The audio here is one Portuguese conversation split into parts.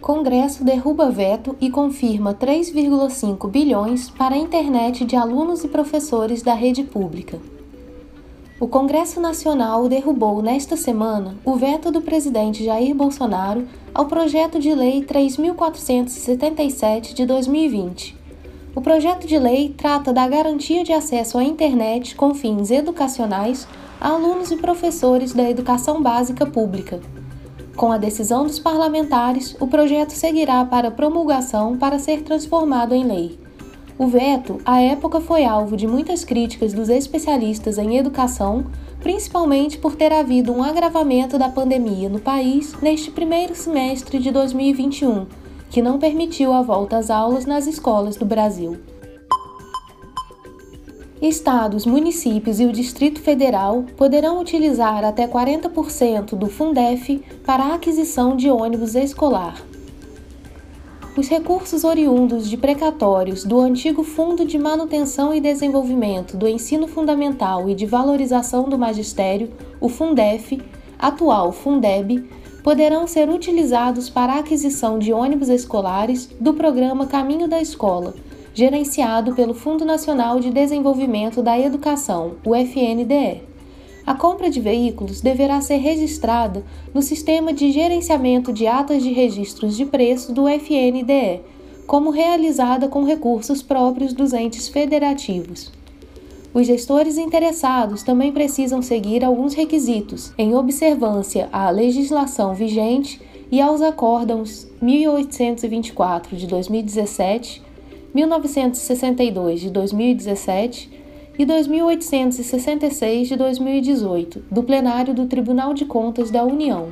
Congresso derruba veto e confirma 3,5 bilhões para a internet de alunos e professores da rede pública. O Congresso Nacional derrubou nesta semana o veto do presidente Jair Bolsonaro ao projeto de lei 3477 de 2020. O projeto de lei trata da garantia de acesso à internet com fins educacionais a alunos e professores da educação básica pública. Com a decisão dos parlamentares, o projeto seguirá para promulgação para ser transformado em lei. O veto, à época, foi alvo de muitas críticas dos especialistas em educação, principalmente por ter havido um agravamento da pandemia no país neste primeiro semestre de 2021, que não permitiu a volta às aulas nas escolas do Brasil. Estados, municípios e o Distrito Federal poderão utilizar até 40% do Fundef para a aquisição de ônibus escolar. Os recursos oriundos de precatórios do antigo Fundo de Manutenção e Desenvolvimento do Ensino Fundamental e de Valorização do Magistério, o Fundef, atual Fundeb, poderão ser utilizados para a aquisição de ônibus escolares do programa Caminho da Escola gerenciado pelo Fundo Nacional de Desenvolvimento da Educação, o FNDE. A compra de veículos deverá ser registrada no Sistema de Gerenciamento de Atas de Registros de Preço do FNDE, como realizada com recursos próprios dos entes federativos. Os gestores interessados também precisam seguir alguns requisitos, em observância à legislação vigente e aos acórdãos 1824 de 2017 1962 de 2017 e 2866 de 2018, do plenário do Tribunal de Contas da União.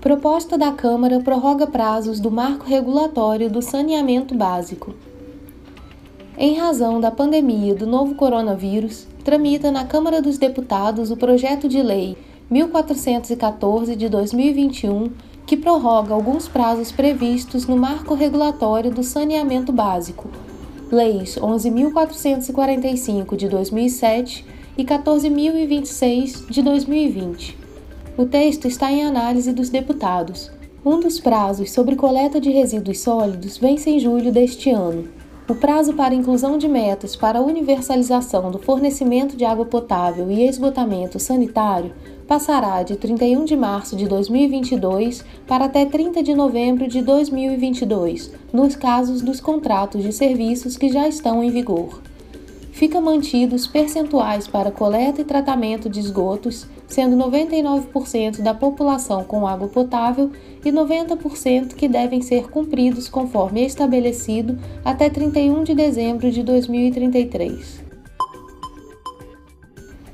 Proposta da Câmara prorroga prazos do marco regulatório do saneamento básico. Em razão da pandemia do novo coronavírus, tramita na Câmara dos Deputados o projeto de lei 1414 de 2021 que prorroga alguns prazos previstos no marco regulatório do saneamento básico, leis 11.445 de 2007 e 14.026 de 2020. O texto está em análise dos deputados. Um dos prazos sobre coleta de resíduos sólidos vence em julho deste ano. O prazo para inclusão de metas para a universalização do fornecimento de água potável e esgotamento sanitário passará de 31 de março de 2022 para até 30 de novembro de 2022, nos casos dos contratos de serviços que já estão em vigor. Fica mantidos percentuais para coleta e tratamento de esgotos, sendo 99% da população com água potável e 90% que devem ser cumpridos conforme estabelecido até 31 de dezembro de 2033.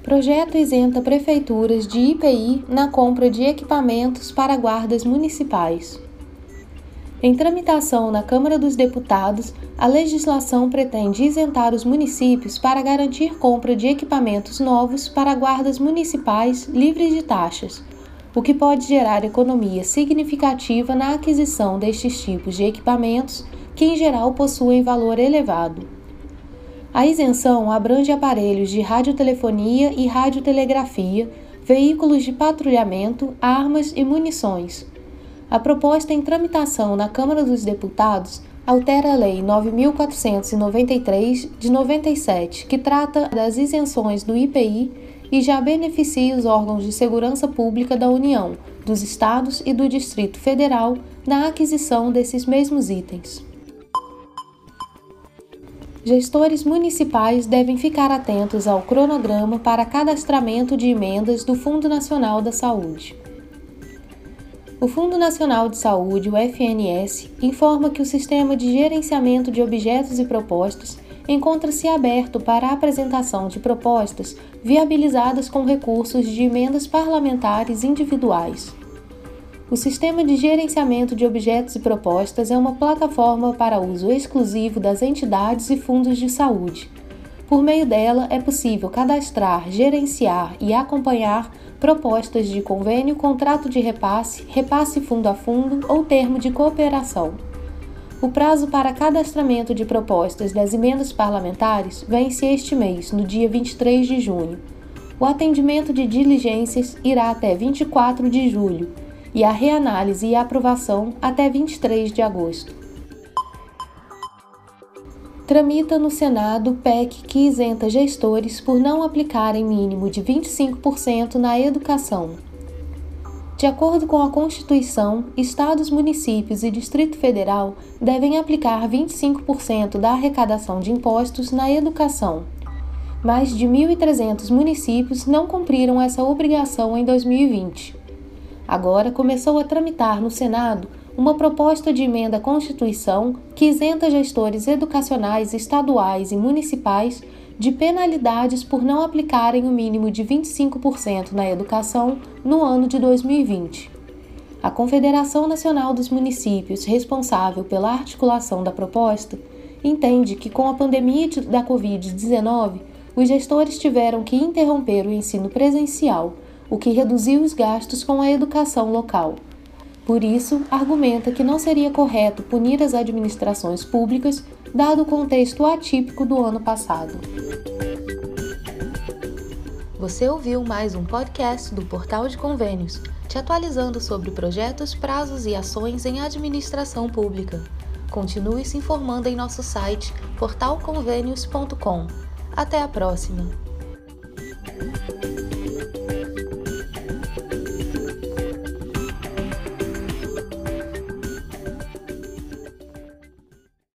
Projeto isenta prefeituras de IPI na compra de equipamentos para guardas municipais. Em tramitação na Câmara dos Deputados, a legislação pretende isentar os municípios para garantir compra de equipamentos novos para guardas municipais livres de taxas, o que pode gerar economia significativa na aquisição destes tipos de equipamentos, que em geral possuem valor elevado. A isenção abrange aparelhos de radiotelefonia e radiotelegrafia, veículos de patrulhamento, armas e munições. A proposta em tramitação na Câmara dos Deputados altera a Lei 9493 de 97, que trata das isenções do IPI e já beneficia os órgãos de segurança pública da União, dos estados e do Distrito Federal na aquisição desses mesmos itens gestores municipais devem ficar atentos ao cronograma para cadastramento de emendas do Fundo Nacional da Saúde. O Fundo Nacional de Saúde, o FNS, informa que o sistema de gerenciamento de objetos e propostas encontra-se aberto para a apresentação de propostas viabilizadas com recursos de emendas parlamentares individuais. O Sistema de Gerenciamento de Objetos e Propostas é uma plataforma para uso exclusivo das entidades e fundos de saúde. Por meio dela, é possível cadastrar, gerenciar e acompanhar propostas de convênio, contrato de repasse, repasse fundo a fundo ou termo de cooperação. O prazo para cadastramento de propostas das emendas parlamentares vence este mês, no dia 23 de junho. O atendimento de diligências irá até 24 de julho e a reanálise e aprovação até 23 de agosto. Tramita no Senado PEC que isenta gestores por não aplicarem mínimo de 25% na educação. De acordo com a Constituição, estados, municípios e Distrito Federal devem aplicar 25% da arrecadação de impostos na educação. Mais de 1.300 municípios não cumpriram essa obrigação em 2020. Agora começou a tramitar no Senado uma proposta de emenda à Constituição que isenta gestores educacionais estaduais e municipais de penalidades por não aplicarem o mínimo de 25% na educação no ano de 2020. A Confederação Nacional dos Municípios, responsável pela articulação da proposta, entende que com a pandemia da Covid-19, os gestores tiveram que interromper o ensino presencial o que reduziu os gastos com a educação local. Por isso, argumenta que não seria correto punir as administrações públicas, dado o contexto atípico do ano passado. Você ouviu mais um podcast do Portal de Convênios, te atualizando sobre projetos, prazos e ações em administração pública. Continue se informando em nosso site portalconvênios.com. Até a próxima!